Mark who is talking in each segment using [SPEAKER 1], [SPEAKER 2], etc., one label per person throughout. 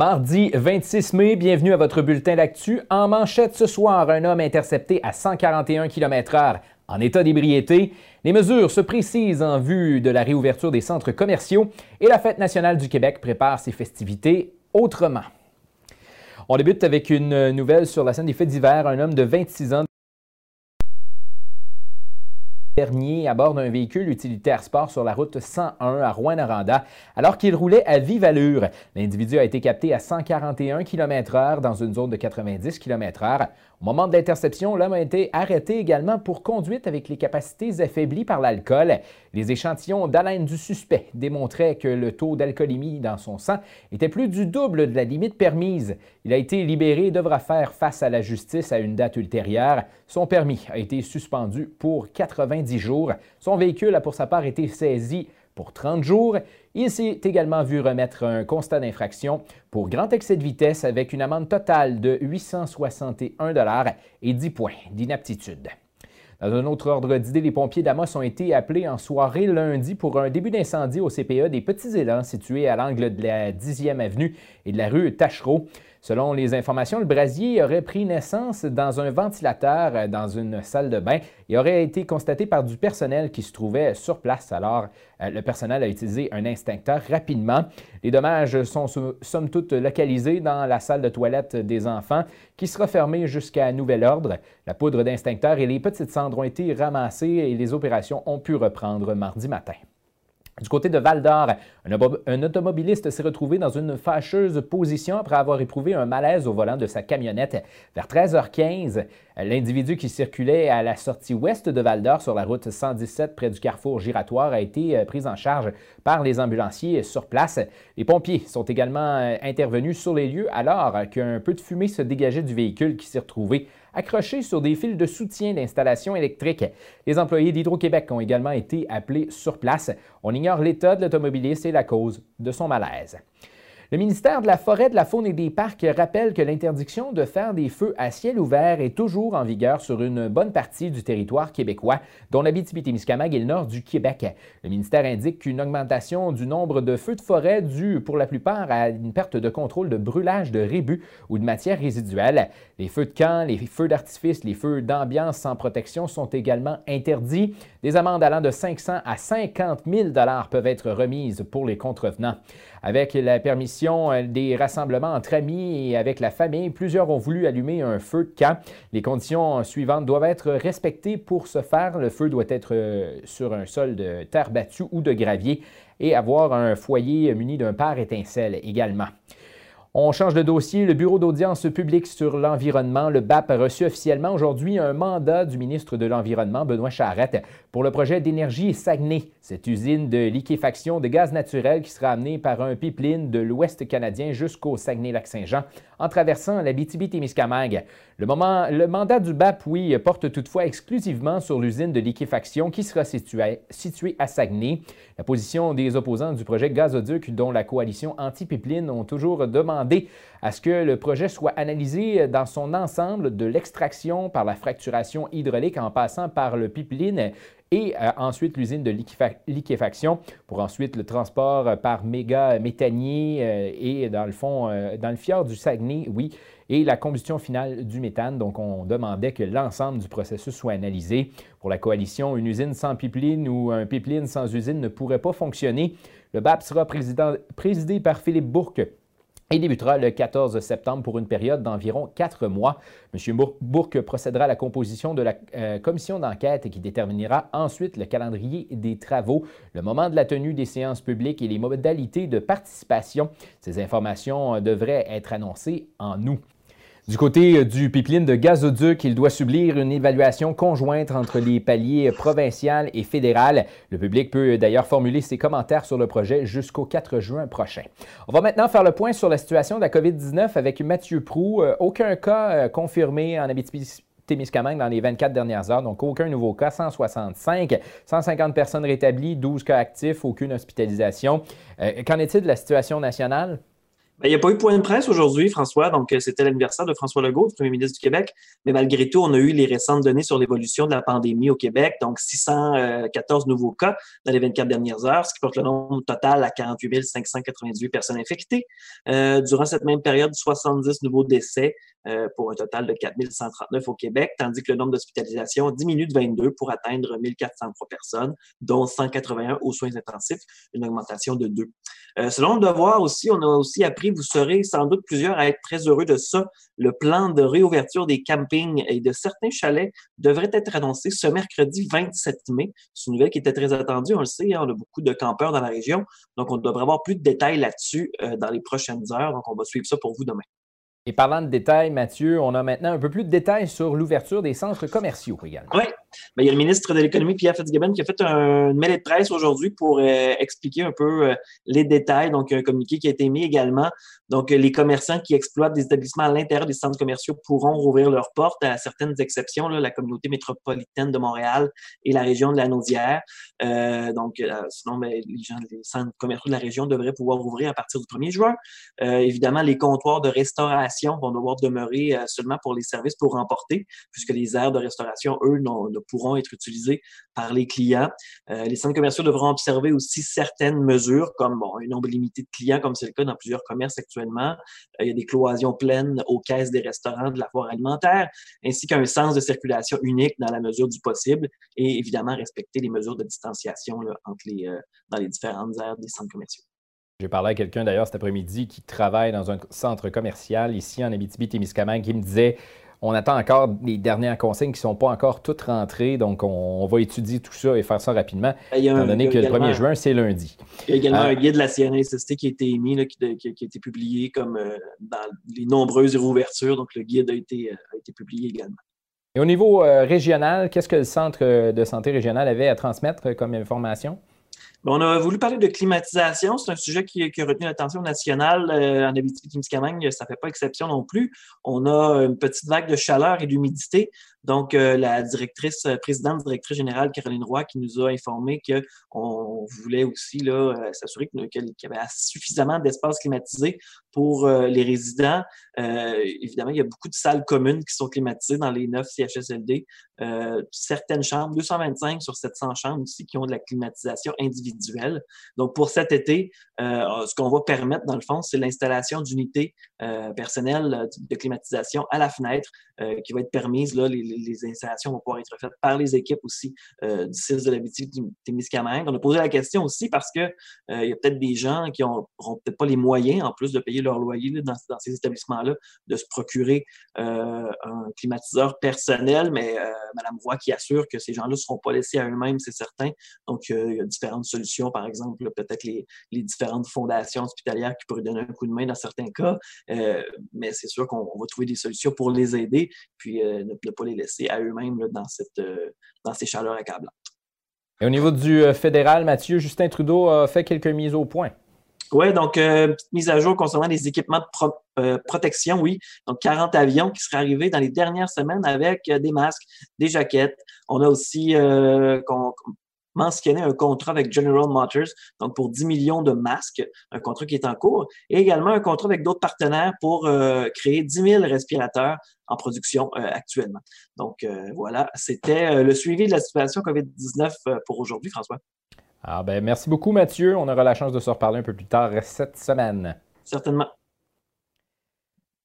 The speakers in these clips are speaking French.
[SPEAKER 1] Mardi 26 mai, bienvenue à votre bulletin d'actu. En manchette ce soir, un homme intercepté à 141 km/h en état d'ébriété. Les mesures se précisent en vue de la réouverture des centres commerciaux et la Fête nationale du Québec prépare ses festivités autrement. On débute avec une nouvelle sur la scène des faits divers. Un homme de 26 ans dernier à bord d'un véhicule utilitaire sport sur la route 101 à Rouen-Noranda alors qu'il roulait à vive allure. L'individu a été capté à 141 km/h dans une zone de 90 km/h. Au moment de l'interception, l'homme a été arrêté également pour conduite avec les capacités affaiblies par l'alcool. Les échantillons d'haleine du suspect démontraient que le taux d'alcoolémie dans son sang était plus du double de la limite permise. Il a été libéré et devra faire face à la justice à une date ultérieure. Son permis a été suspendu pour 90 Son véhicule a pour sa part été saisi pour 30 jours. Il s'est également vu remettre un constat d'infraction pour grand excès de vitesse avec une amende totale de 861 et 10 points d'inaptitude. Dans un autre ordre d'idée, les pompiers d'Amos ont été appelés en soirée lundi pour un début d'incendie au CPE des Petits Élans situé à l'angle de la 10e avenue et de la rue Tachereau. Selon les informations, le brasier aurait pris naissance dans un ventilateur euh, dans une salle de bain et aurait été constaté par du personnel qui se trouvait sur place. Alors, euh, le personnel a utilisé un instincteur rapidement. Les dommages sont somme toute localisés dans la salle de toilette des enfants qui sera fermée jusqu'à nouvel ordre. La poudre d'instincteur et les petites cendres ont été ramassées et les opérations ont pu reprendre mardi matin. Du côté de Val d'Or, un, automobiliste s'est retrouvé dans une fâcheuse position après avoir éprouvé un malaise au volant de sa camionnette. Vers 13h15, l'individu qui circulait à la sortie ouest de Val d'Or sur la route 117 près du carrefour giratoire a été euh, pris en charge par les ambulanciers sur place. Les pompiers sont également euh, intervenus sur les lieux alors qu'un peu de fumée se dégageait du véhicule qui s'est retrouvé accrochés sur des fils de soutien d'installation électrique. Les employés d'Hydro-Québec ont également été appelés sur place. On ignore l'état de l'automobiliste et la cause de son malaise. Le ministère de la Forêt, de la Faune et des Parcs rappelle que l'interdiction de faire des feux à ciel ouvert est toujours en vigueur sur une bonne partie du territoire québécois, dont l'Abitibi-Témiscamingue et le nord du Québec. Le ministère indique qu'une augmentation du nombre de feux de forêt due pour la plupart à une perte de contrôle de brûlage de rébus ou de matières résiduelles. Les feux de camp, les feux d'artifice, les feux d'ambiance sans protection sont également interdits. Des amendes allant de 500 à 50 000 peuvent être remises pour les contrevenants. Avec la permission euh, des rassemblements entre amis et avec la famille, plusieurs ont voulu allumer un feu de camp. Les conditions suivantes doivent être respectées pour ce faire. Le feu doit être euh, sur un sol de terre battue ou de gravier et avoir un foyer muni d'un pare étincelle également. On change de dossier. Le Bureau d'audience publique sur l'environnement, le BAP, a reçu officiellement aujourd'hui un mandat du ministre de l'Environnement, Benoît Charette, pour le projet d'énergie Saguenay, cette usine de liquéfaction de gaz naturel qui sera amenée par un pipeline de l'Ouest canadien jusqu'au Saguenay-Lac-Saint-Jean en traversant la BTB-Témiscamingue. Le, le mandat du BAP, oui, porte toutefois exclusivement sur l'usine de liquéfaction qui sera située, située à Saguenay. La position des opposants du projet gazoduc, dont la coalition anti-pipeline, ont toujours demandé à ce que le projet soit analysé dans son ensemble, de l'extraction par la fracturation hydraulique en passant par le pipeline et euh, ensuite l'usine de liquéfaction pour ensuite le transport par méga méthanier euh, et dans le fond, euh, dans le fjord du Saguenay, oui, et la combustion finale du méthane. Donc, on demandait que l'ensemble du processus soit analysé. Pour la coalition, une usine sans pipeline ou un pipeline sans usine ne pourrait pas fonctionner. Le BAP sera présidé par Philippe Bourque et débutera le 14 septembre pour une période d'environ quatre mois. M. Bourque procédera à la composition de la euh, commission d'enquête qui déterminera ensuite le calendrier des travaux, le moment de la tenue des séances publiques et les modalités de participation. Ces informations euh, devraient être annoncées en août. Du côté euh, du pipeline de gazoduc, il doit subir une évaluation conjointe entre les paliers provincial et fédéral. Le public peut d'ailleurs formuler ses commentaires sur le projet jusqu'au 4 juin prochain. On va maintenant faire le point sur la situation de la COVID-19 avec Mathieu Prou. Euh, aucun cas euh, confirmé en Abitibi Témiscamingue dans les 24 dernières heures, donc aucun nouveau cas, 165, 150 personnes rétablies, 12 cas actifs, aucune hospitalisation. Qu'en est-il de la situation nationale?
[SPEAKER 2] Ben, il n'y a pas eu point de presse aujourd'hui, François. Donc, euh, c'était l'anniversaire de François Legault, le premier ministre du Québec. Mais malgré tout, on a eu les récentes données sur l'évolution de la pandémie au Québec. Donc, 614 nouveaux cas dans les 24 dernières heures, ce qui porte le nombre total à 48 598 personnes infectées. Euh, durant cette même période, 70 nouveaux décès euh, pour un total de 4 139 au Québec, tandis que le nombre d'hospitalisations diminue de 22 pour atteindre 1403 personnes, dont 181 aux soins intensifs, une augmentation de 2. selon le devoir aussi, on a aussi appris vous serez sans doute plusieurs à être très heureux de ça. Le plan de réouverture des campings et de certains chalets devrait être annoncé ce mercredi 27 mai. C'est une nouvelle qui était très attendue, on le sait, hein, on a beaucoup de campeurs dans la région, donc on devrait avoir plus de détails là-dessus euh, dans les prochaines heures, donc on va suivre ça pour vous demain.
[SPEAKER 1] Et parlant de détails, Mathieu, on a maintenant un peu plus de détails sur l'ouverture des centres commerciaux également.
[SPEAKER 2] Ben, il y a le ministre de l'Économie, Pierre Fitzgibbon, qui a fait un, une mêlée de presse aujourd'hui pour euh, expliquer un peu euh, les détails. Donc, un communiqué qui a été mis également. Donc, les commerçants qui exploitent des établissements à l'intérieur des centres commerciaux pourront rouvrir leurs portes à certaines exceptions, la communauté métropolitaine de Montréal et la région de la Naudière. Euh, donc, sinon, ben, les gens des centres commerciaux de la région devraient pouvoir rouvrir à partir du 1er juin. évidemment, les comptoirs de restauration vont devoir demeurer seulement pour les services pour remporter, puisque les aires de restauration, eux, ne pourront être utilisés par les clients. Euh, les centres commerciaux devront observer aussi certaines mesures, comme bon, un nombre limité de clients, comme c'est le cas dans plusieurs commerces actuellement. Euh, il y a des cloisons pleines aux caisses des restaurants de la foire alimentaire, ainsi qu'un sens de circulation unique dans la mesure du possible et évidemment respecter les mesures de distanciation entre les, euh, dans les différentes aires des centres commerciaux.
[SPEAKER 1] J'ai parlé à quelqu'un d'ailleurs cet après-midi qui travaille dans un centre commercial ici en Abitibi-Témiscamingue qui me disait on attend encore les dernières consignes qui ne sont pas encore toutes rentrées, donc on, va étudier tout ça et faire ça rapidement, étant donné que le 1er juin, c'est lundi.
[SPEAKER 2] Il y a également euh, un guide de la CNSST qui a été émis, qui, a été publié comme euh, dans les nombreuses réouvertures, donc le guide a été, euh, a été publié également.
[SPEAKER 1] Et au niveau régional, qu'est-ce que le Centre de santé régional avait à transmettre comme information?
[SPEAKER 2] On a voulu parler de climatisation. C'est un sujet qui, a retenu l'attention nationale euh, en Abitibi-Témiscamingue. Ça ne fait pas exception non plus. On a une petite vague de chaleur et d'humidité. Donc, euh, la directrice, euh, présidente directrice générale Caroline Roy qui nous a informé qu'on voulait aussi là, s'assurer qu'il y avait suffisamment d'espace climatisé pour les résidents. évidemment, il y a beaucoup de salles communes qui sont climatisées dans les neuf CHSLD. certaines chambres, 225 sur 700 chambres aussi, qui ont de la climatisation individuelle donc, pour cet été, euh, ce qu'on va permettre, dans le fond, c'est l'installation d'unités euh, personnelles euh, de climatisation à la fenêtre qui va être permise. Là, les, installations vont pouvoir être faites par les équipes aussi du CIS de la Témiscamingue. On a posé la question aussi parce que il y a peut-être des gens qui n'auront peut-être pas les moyens, en plus de payer leur loyer dans, ces établissements-là, de se procurer un climatiseur personnel, mais Mme Roy qui assure que ces gens-là ne seront pas laissés à eux-mêmes, c'est certain. Donc, il y a différentes solutions par exemple, peut-être les, différentes fondations hospitalières qui pourraient donner un coup de main dans certains cas, euh, mais c'est sûr qu'on va trouver des solutions pour les aider, puis euh, ne, pas les laisser à eux-mêmes dans, cette, euh, dans ces chaleurs accablantes.
[SPEAKER 1] Et au niveau du fédéral, Mathieu, Justin Trudeau a fait quelques mises au point.
[SPEAKER 2] Oui, donc petite mise à jour concernant les équipements de protection, oui. Donc 40 avions qui seraient arrivés dans les dernières semaines avec des masques, des jaquettes. On a aussi mentionner un contrat avec General Motors, donc pour 10 millions de masques, un contrat qui est en cours, et également un contrat avec d'autres partenaires pour euh, créer 10 000 respirateurs en production euh, actuellement. Donc euh, voilà, c'était le suivi de la situation COVID-19 pour aujourd'hui, François.
[SPEAKER 1] Ah ben, merci beaucoup, Mathieu. On aura la chance de se reparler un peu plus tard cette semaine.
[SPEAKER 2] Certainement.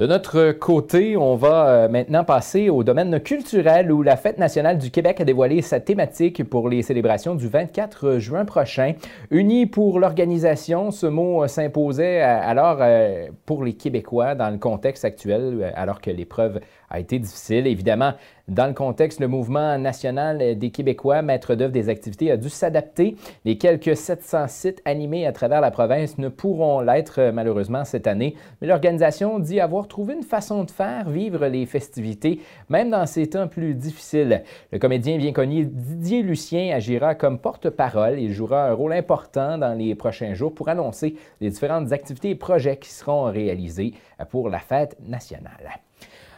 [SPEAKER 1] De notre côté, on va euh, maintenant passer au domaine culturel où la Fête nationale du Québec a dévoilé sa thématique pour les célébrations du 24 juin prochain. Unis pour l'organisation, ce mot euh, s'imposait euh, alors pour les Québécois dans le contexte actuel, alors que l'épreuve a été difficile. Évidemment, dans le contexte, le mouvement national des Québécois, maître d'œuvre des activités, a dû s'adapter. Les quelques 700 sites animés à travers la province ne pourront l'être malheureusement cette année, mais l'organisation dit avoir trouvé une façon de faire vivre les festivités, même dans ces temps plus difficiles. Le comédien bien connu Didier Lucien agira comme porte-parole. Il jouera un rôle important dans les prochains jours pour annoncer les différentes activités et projets qui seront réalisés pour la fête nationale.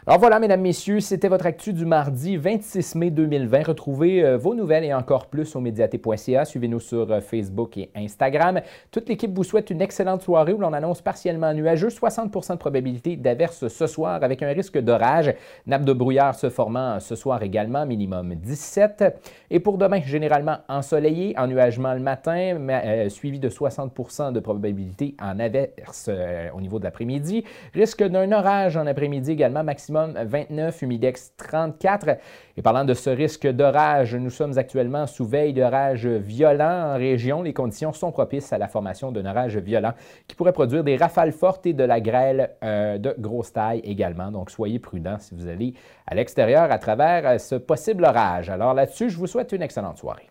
[SPEAKER 1] Alors voilà, mesdames, messieurs, c'était votre actu du mardi 26 mai 2020. Retrouvez euh, vos nouvelles et encore plus au médiaté.ca. Suivez-nous sur euh, Facebook et Instagram. Toute l'équipe vous souhaite une excellente soirée où l'on annonce partiellement nuageux, 60% de probabilité d'averse ce soir avec un risque d'orage. Nappe de brouillard se formant ce soir également, minimum 17. Et pour demain, généralement ensoleillé, ennuagement le matin, euh, suivi de 60% de probabilité en averse au niveau de l'après-midi. Risque d'un orage en après-midi également, maximum 29, humidex 34. Et parlant de ce risque d'orage, nous sommes actuellement sous veille d'orage violent en région. Les conditions sont propices à la formation d'un orage violent qui pourrait produire des rafales fortes et de la grêle euh, de grosse taille également. Donc soyez prudents si vous allez à l'extérieur à travers ce possible orage. Alors là-dessus, je vous souhaite une excellente soirée.